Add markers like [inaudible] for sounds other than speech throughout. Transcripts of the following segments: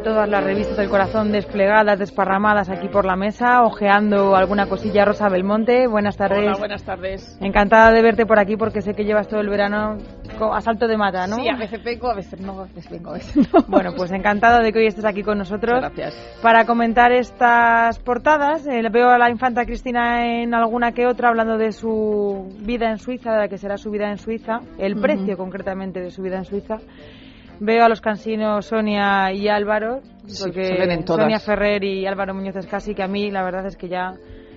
todas las revistas del corazón desplegadas, desparramadas aquí por la mesa, ojeando alguna cosilla. Rosa Belmonte, buenas tardes. Hola, buenas tardes. Encantada de verte por aquí porque sé que llevas todo el verano a salto de mata, ¿no? Sí, a veces vengo, a veces no, a veces vengo, a veces no. [laughs] Bueno, pues encantada de que hoy estés aquí con nosotros. Gracias. Para comentar estas portadas, eh, veo a la infanta Cristina en alguna que otra hablando de su vida en Suiza, de la que será su vida en Suiza, el precio concretamente de su vida en Suiza. Veo a los cansinos Sonia y Álvaro, porque Sonia Ferrer y Álvaro Muñoz es casi que a mí la verdad es que ya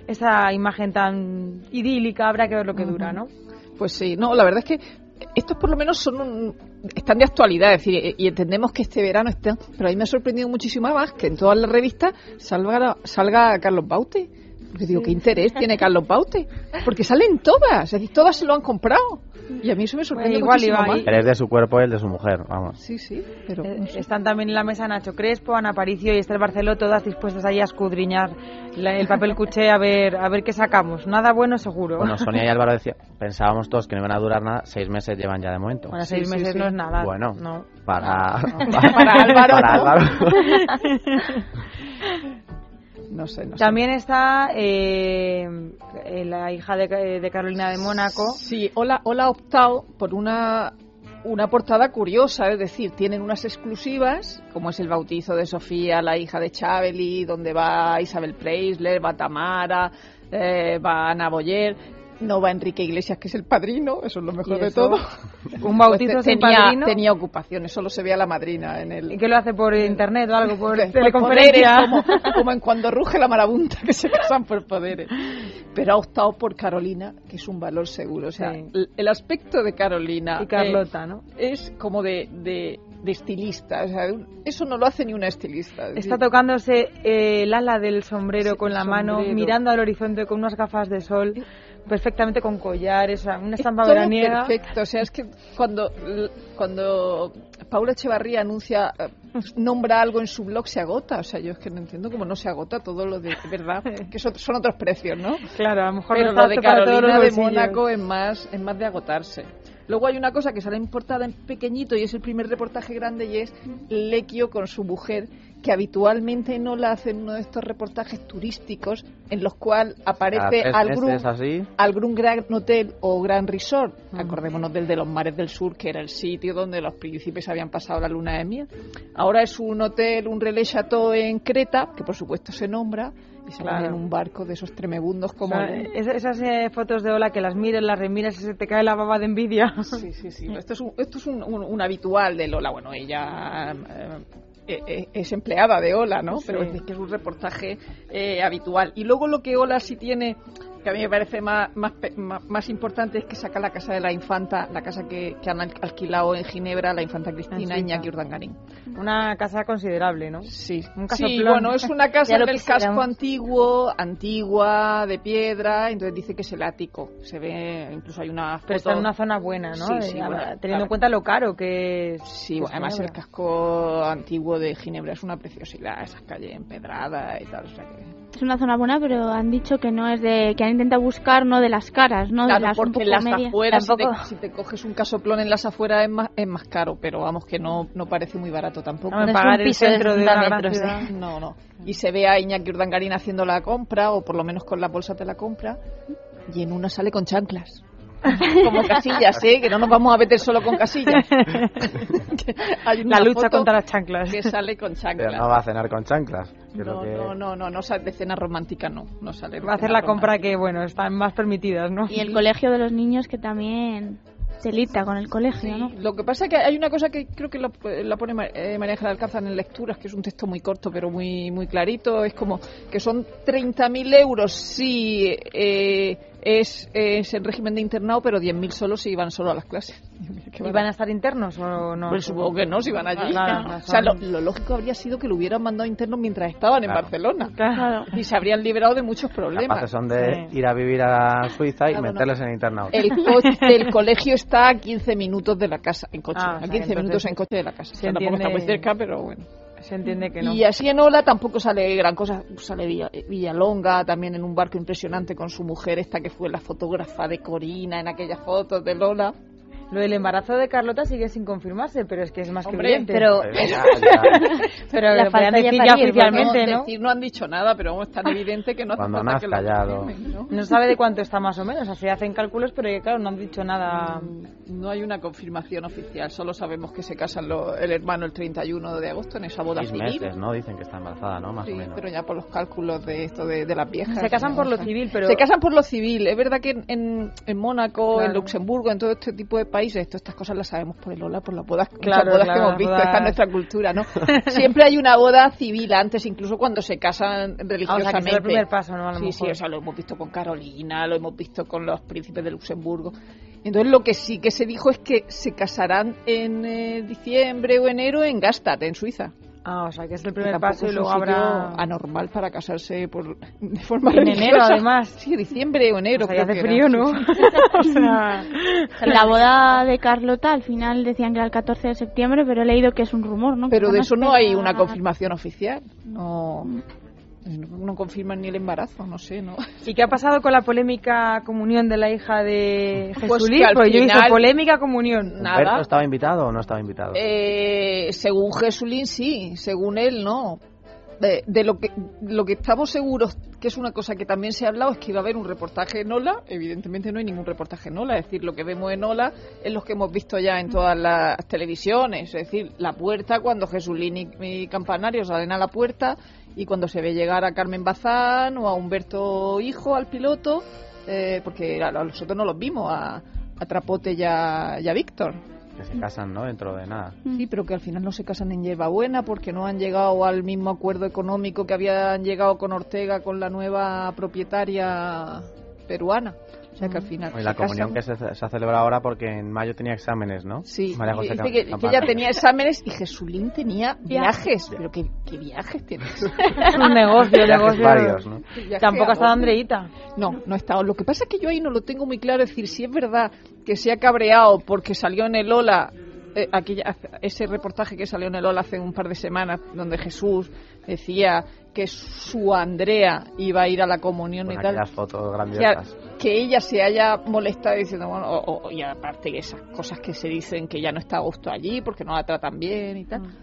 esa imagen tan idílica habrá que ver lo que dura, ¿no? Pues sí, no, la verdad es que estos por lo menos son están de actualidad, es decir, y entendemos que este verano están, pero a mí me ha sorprendido muchísimo más que en todas las revistas salga, salga Carlos Baute. Porque digo, ¿qué interés tiene Carlos Baute? Porque salen todas, es decir, todas se lo han comprado. Y a mí eso me sorprende igual, muchísimo más. es de su cuerpo y el de su mujer, vamos. Sí, sí, pero... Eh, están también en la mesa Nacho Crespo, Ana Paricio y Esther Barceló, todas dispuestas ahí a escudriñar el papel cuché a ver, a ver qué sacamos. Nada bueno seguro. Bueno, [laughs] Sonia y Álvaro decía, pensábamos todos que no iban a durar nada, seis meses llevan ya de momento. Bueno, seis meses no es nada. Bueno, no. para, [laughs] [laughs] para, Álvaro. Para Álvaro. No sé, no También está eh, la hija de, Carolina de Mónaco. Sí, Hola, Hola ha optado por una una portada curiosa, es decir, tienen unas exclusivas, como es el bautizo de Sofía, la hija de Chaveli, donde va Isabel Preisler, va Tamara, eh, va Ana Boyer, no va Enrique Iglesias, que es el padrino, eso es lo mejor de todo. ¿Un bautizo pues tenía, padrino? Tenía ocupaciones, solo se ve a la madrina en el... ¿Y qué lo hace por internet o algo? ¿Por [laughs] teleconferencia? como, como, en cuando ruge la marabunta, que se casan por poderes. Pero ha optado por Carolina, que es un valor seguro. O sea, el, aspecto de Carolina... Y Carlota, eh, ¿no? Es como de, de de estilista. O sea, eso no lo hace ni una estilista. Está tocándose eh, el ala del sombrero con la mano, mirando al horizonte con unas gafas de sol perfectamente con collares, una estampa es veraniega. Perfecto, o sea, es que cuando, cuando Paula Echevarría anuncia, eh, nombra algo en su blog, se agota. O sea, yo es que no entiendo cómo no se agota todo lo de verdad, [laughs] que son, otros precios, ¿no? Claro, a lo mejor Pero lo de Carolina de Mónaco es más, es más de agotarse. Luego hay una cosa que sale importada en pequeñito y es el primer reportaje grande y es Lequio con su mujer que habitualmente no la hacen uno de estos reportajes turísticos en los cuales aparece algún, gran hotel o gran resort. Acordémonos del de los mares del sur, que era el sitio donde los príncipes habían pasado la luna de miel. Ahora es un hotel, un relais chateau en Creta, que por supuesto se nombra, y se en un barco de esos tremebundos como... esas eh, fotos de Ola que las mires, las remiras y se te cae la baba de envidia. Sí, sí, sí. [laughs] Esto es un, esto es un, habitual de Lola. Bueno, ella... Eh, eh, eh, es empleada de Ola, ¿no? Pero es que es un reportaje eh, habitual. Y luego lo que Ola sí tiene que a mí me parece más, más, más, importante es que saca la casa de la infanta, la casa que, han alquilado en Ginebra, la infanta Cristina Iñaki Urdangarín. Una casa considerable, ¿no? Sí, un sí bueno, es una [laughs] casa del casco antiguo, antigua, de piedra, entonces dice que es el ático. Se ve, incluso hay una Pero está en una zona buena, ¿no? teniendo en cuenta lo caro que es. Sí, además el casco antiguo de Ginebra es una preciosidad, esas calles empedradas y tal, o sea que es una zona buena, pero han dicho que no es de que han intentado buscar no de las caras, no de las porque en las afueras si te, coges un casoplón en las afueras es más es más caro, pero vamos que no no parece muy barato tampoco. No, pagar el centro de, ¿eh? No, no. Y se ve a Iñaki Urdangarín haciendo la compra o por lo menos con la bolsa de la compra y en una sale con chanclas. [laughs] como casillas, ¿eh? Que no nos vamos a meter solo con casillas. [laughs] la lucha contra las chanclas. Que sale con chanclas. Pero no va a cenar con chanclas. No, no, no, no, no, de cena romántica no, no sale. Va a hacer la compra que, bueno, están más permitidas, ¿no? Y el colegio de los niños que también telita con el colegio, ¿no? Lo que pasa es que hay una cosa que creo que la, pone eh, María Ángela Alcázar en lecturas, que es un texto muy corto pero muy muy clarito, es como que son 30.000 euros si eh, es, es en régimen de internado, pero 10.000 solo si iban solo a las clases. [laughs] ¿Y van a estar internos o no? Pues supongo que no, si van allí. [laughs] o sea, lo, lógico habría sido que lo hubieran mandado internos mientras estaban en Barcelona. Claro. Y se habrían librado de muchos problemas. son de ir a vivir a Suiza y meterles en internado. El, coche, [laughs] el colegio está a 15 minutos de la casa, en coche. Ah, a 15 minutos en coche de la casa. O tampoco está muy cerca, pero bueno. Se entiende que no. Y así en Ola tampoco sale gran cosa. Sale Villalonga también en un barco impresionante con su mujer, esta que fue la fotógrafa de Corina en aquellas fotos de Lola. Lo del embarazo de Carlota sigue sin confirmarse, pero es que es más que evidente. Pero, [laughs] pero la lo podrían decir ya oficialmente, ¿no? Decir, no han dicho nada, pero es tan evidente que no hace Cuando falta que callado. ¿no? No sabe de cuánto está más o menos, así hacen cálculos, pero que, claro, no han dicho nada. Mm, No hay una confirmación oficial, solo sabemos que se casan lo- el hermano el 31 de agosto en esa boda Seis civil. meses, ¿no? Dicen que está embarazada, ¿no? Más Sí, o menos. pero ya por los cálculos de esto de, de las viejas. Se casan por lo O sea, civil, pero. Se casan por lo civil. Es verdad que en, en, en Mónaco, en Claro. Luxemburgo, en todo este tipo de países, todas estas cosas las sabemos por el Ola, por las bodas, Claro, bodas claro, que hemos visto. bodas- Esta es nuestra cultura, ¿no? [laughs] Siempre hay una boda civil antes, incluso cuando se casan Ah, o sea, que religiosamente. es el primer paso, ¿no? A lo Sí, mejor. sí, o sea, lo hemos visto con Carolina, lo hemos visto con los príncipes de Luxemburgo. Entonces, lo que sí que se dijo es que se casarán en eh, diciembre o enero en Gastad, en Suiza. Ah, o sea, que es el primer paso y luego habrá. anormal para casarse por, de forma En religiosa. enero, además. Sí, diciembre o enero. O sea, ya creo hace frío, era. ¿no? Sí, sí. [laughs] o sea. [laughs] La boda de Carlota al final decían que era el 14 de septiembre, pero he leído que es un rumor, ¿no? Pero Que de eso no hay una confirmación oficial. No, no, confirman ni el embarazo, no sé, ¿no? ¿Y qué ha pasado con la polémica comunión de la hija de Pues Jesulín? al Porque yo hice final- polémica comunión. Nada. ¿Humberto estaba invitado o no estaba invitado? Eh, según Jesulín, sí. Según él, no. De, de lo que lo que estamos seguros que es una cosa que también se ha hablado es que iba a haber un reportaje en Ola evidentemente no hay ningún reportaje en Ola es decir lo que vemos en Ola es lo que hemos visto ya en todas las televisiones es decir la puerta cuando Jesulín y, y Campanario salen a la puerta y cuando se ve llegar a Carmen Bazán o a Humberto Hijo al piloto eh, porque a nosotros no los vimos a, a Trapote y a, y a Víctor Que se casan, ¿no? Dentro de nada. Sí, pero que al final no se casan en hierbabuena porque no han llegado al mismo acuerdo económico que habían llegado con Ortega, con la nueva propietaria peruana. O sea que al final. Y la se comunión casan. que se, se ha celebrado ahora porque en mayo tenía exámenes, ¿no? Sí, María José dice que, que ella tenía exámenes y Jesulín tenía viajes. Pero ¿qué, qué viajes tienes? [laughs] Es un negocio, Viajes negocio. varios, ¿no? Tampoco ha estado. Andreita. No, no ha estado. Lo que pasa es que yo ahí no lo tengo muy claro. Es decir, si es verdad que se ha cabreado porque salió en el Ola, eh, aquella, ese reportaje que salió en el Ola hace un par de semanas, donde Jesús decía que su Andrea iba a ir a la comunión y tal. aquellas fotos Que, grandiosas. que ella se haya molestado diciendo, bueno, o- o- y aparte que esas cosas que se dicen que ya no está a gusto allí porque no la tratan bien y tal. Mm.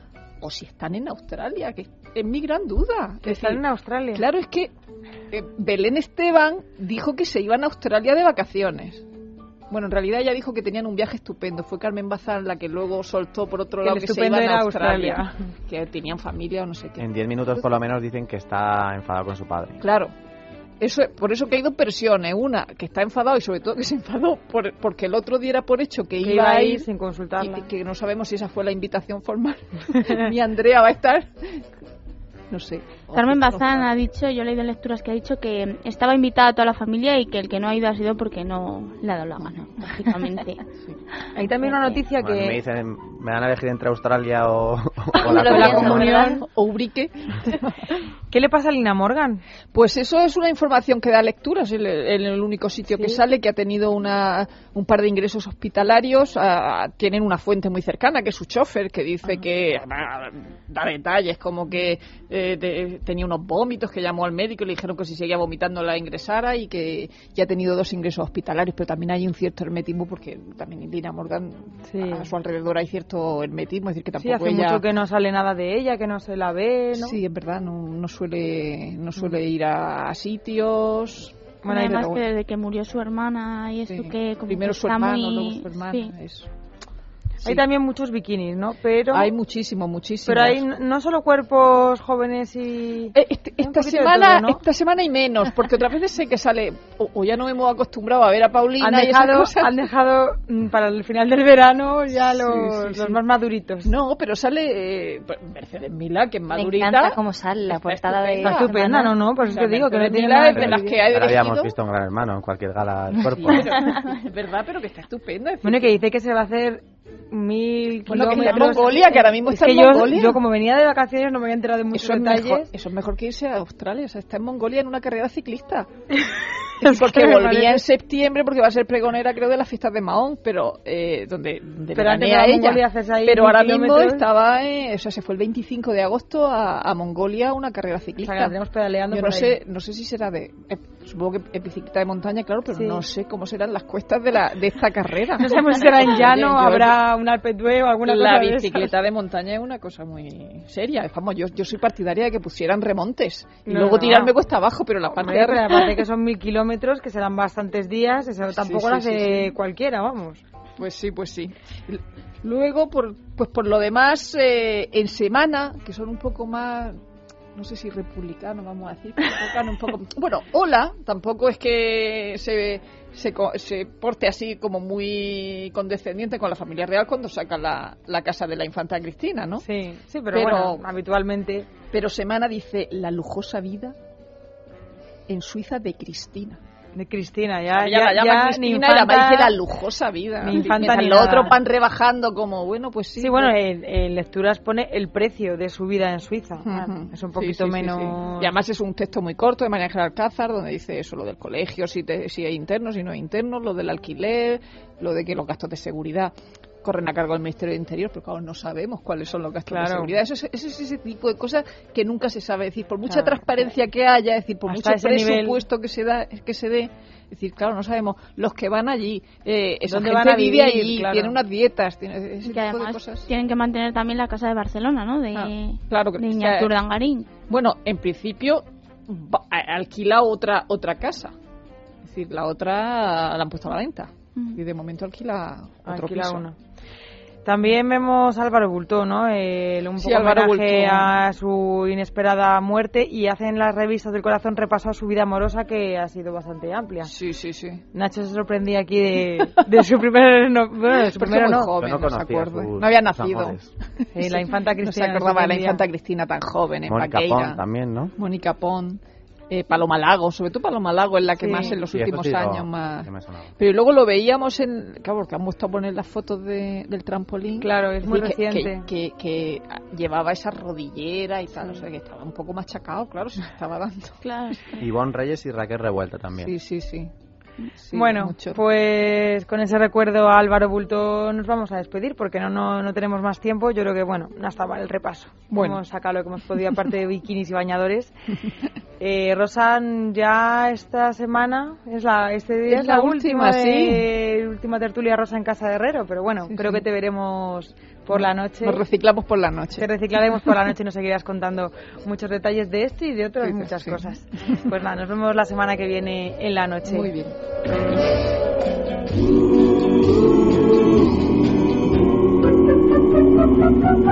O si están en Australia, que es mi gran duda. Que Es están decir, en Australia. Claro, es que eh, Belén Esteban dijo que se iban a Australia de vacaciones. Bueno, en realidad ella dijo que tenían un viaje estupendo. Fue Carmen Bazán la que luego soltó por otro Que lado que se estupendo iban a era Australia. Australia. Que tenían familia o no sé qué. En 10 minutos por lo menos dicen que está enfadado con su padre. Claro. Eso, es- por eso que hay dos versiones. Una, que está enfadado y sobre todo que se enfadó por, porque el otro diera por hecho que, Que iba a ir sin consultarla. y que no sabemos si esa fue la invitación formal. [laughs] Mi Andrea va a estar. No sé. Carmen Bazán ha dicho, yo he leído en lecturas que ha dicho que estaba invitada a toda la familia y que el que no ha ido ha sido porque no le ha dado la gana, [laughs] lógicamente. Hay también una noticia Bueno, me que... dicen, me van a elegir entre Australia o, lo la la comunión. ¿verdad? O Ubrique. [laughs] ¿Qué le pasa a Lina Morgan? Pues eso es una información que da lecturas en el, el único sitio que sale, que ha tenido una, un par de ingresos hospitalarios. ah, tienen una fuente muy cercana, que es su chofer, que dice que ah, da detalles, como que eh, te- tenía unos vómitos, que llamó al médico y le dijeron que si seguía vomitando la ingresara y que ya ha tenido dos ingresos hospitalarios, pero también hay un cierto hermetismo, porque también Lina Morgan Sí. a su alrededor hay cierto hermetismo, es decir, que Sí, tampoco hace ella... mucho que no sale nada de ella, que no se la ve, ¿no? Sí, es verdad, no, no suele, no suele ir a, a sitios. Bueno, Además desde que murió su hermana y eso Sí. que como Primero que su está hermano, muy... luego su hermana. sí. eso. Hay Sí. también muchos bikinis, ¿no? Pero... Hay muchísimo, muchísimo. Pero hay no solo cuerpos jóvenes y... Eh, este- Hay un esta semana, todo, ¿no? esta semana hay menos, porque otras veces sé que sale, o, o ya no hemos acostumbrado a ver a Paulina Han y esas dejado, cosas. han dejado mm, para el final del verano ya Sí, los, sí, los sí. más maduritos. No, pero sale eh, Mercedes Mila, que es Me madurita. encanta cómo sale la portada de... Está estupenda, no, no, por eso te digo que no tiene nada de las que ha Ya la habíamos visto en Gran Hermano, en cualquier gala del Sí, cuerpo. pero- [laughs] es verdad, pero que está estupenda. es Bueno, que dice que se va a hacer mil Bueno, que kilómetros. Mongolia, que ahora mismo Es está que en yo, Mongolia. yo como venía de vacaciones no me había enterado de muchos Eso es, mejor, detalles. eso es mejor que irse a Australia. O sea, está en Mongolia en una carrera ciclista. [laughs] Es porque que volvía en septiembre porque va a ser pregonera, creo, de las fiestas de Mahón, pero eh, donde, donde Pero ella. Mongolia pero ahora mismo estaba, eh, o sea, se fue el 25 de agosto a, a Mongolia una carrera O sea, que ciclista. la tenemos pedaleando Yo no ahí. sé, no sé si será de. eh, Supongo que bicicleta de montaña, claro, pero no sé cómo serán las cuestas de, la, de esta carrera. No sabemos si será en [laughs] llano, habrá un Alpe o alguna la cosa La bicicleta de, montaña es una cosa muy seria. Vamos, yo, yo soy partidaria de que pusieran remontes y luego tirarme cuesta abajo, pero la parte de... Aparte que son mil kilómetros, que serán bastantes días, eso [laughs] tampoco lo hace cualquiera, vamos. Pues sí, pues sí. Luego, por, pues por lo demás, eh, en semana, que son un poco más no sé si republicano, vamos a decir, un poco. Bueno, hola, tampoco es que se, se, se, porte así como muy condescendiente con la familia real cuando saca la, la casa de la infanta Cristina, ¿no? Sí, sí, pero, bueno, habitualmente. Pero Semana dice la lujosa vida en Suiza de Cristina de Cristina, ya, ya, ya, ya Cristina ni infanta, y la la lujosa vida. Ni infanta ni lo otro van rebajando como, bueno, pues sí. Sí, bueno, en, lecturas pone el precio de su vida en Suiza. Es un poquito menos... Y además es un texto muy corto de María Ángel Alcázar, donde dice eso, lo del colegio, si, te, si hay internos, si no hay internos, lo del alquiler, lo de que los gastos de seguridad corren a cargo del Ministerio de Interior, pero claro, no sabemos cuáles son los gastos de seguridad. Eso es, ese tipo de cosas que nunca se sabe. decir, por mucha transparencia que haya, es decir, por mucho presupuesto que se da, que se dé, es decir, claro, no sabemos los que van allí, eh, esa gente van a vive allí, tienen unas dietas, tiene ese tipo de cosas. Tienen que mantener también la casa de Barcelona, ¿no? De, ah, claro, de. Bueno, en principio alquila otra otra casa. Es decir, la otra la han puesto a la venta. Y de momento alquila otro alquila Una. También vemos a Álvaro Bultó, ¿no? El, un poco a su inesperada muerte y hacen las revistas del corazón repaso a su vida amorosa que ha sido bastante amplia. Sí, sí, sí. Nacho se sorprendía aquí de, su primer no, bueno, de su primero no. Joven, no, no, no, había nacido. la [laughs] infanta Cristina. No se acordaba de la infanta Cristina tan joven en Mónica Pon también, ¿no? Mónica Pon eh, Paloma Lago, sobre todo Paloma Lago es la que más en los últimos años más. Pero luego lo veíamos en. Claro, porque han puesto a poner las fotos de, del trampolín. Claro, es muy reciente. Que, que, llevaba esa rodillera y tal, o sea que estaba un poco machacado, claro, se estaba dando. Claro. Ivonne Reyes y Raquel Revuelta también. Sí, sí, sí bueno, pues con ese recuerdo a Álvaro Bulto nos vamos a despedir porque no, no, tenemos más tiempo. Yo creo que, bueno, hasta vale el repaso. Bueno. Hemos sacado lo que hemos podido, aparte de bikinis y bañadores. [laughs] Eh, Rosan, ya esta semana, es la, este día es, la, última, sí. última tertulia Rosa en Casa de Herrero, pero bueno, creo que te veremos por la noche. Nos reciclamos por la noche. Te reciclaremos por la [laughs] noche y nos seguirás contando muchos detalles de esto y de otras muchas cosas. Pues nada, nos vemos la semana que viene en la noche. Muy bien. Thank [laughs]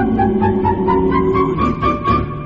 you.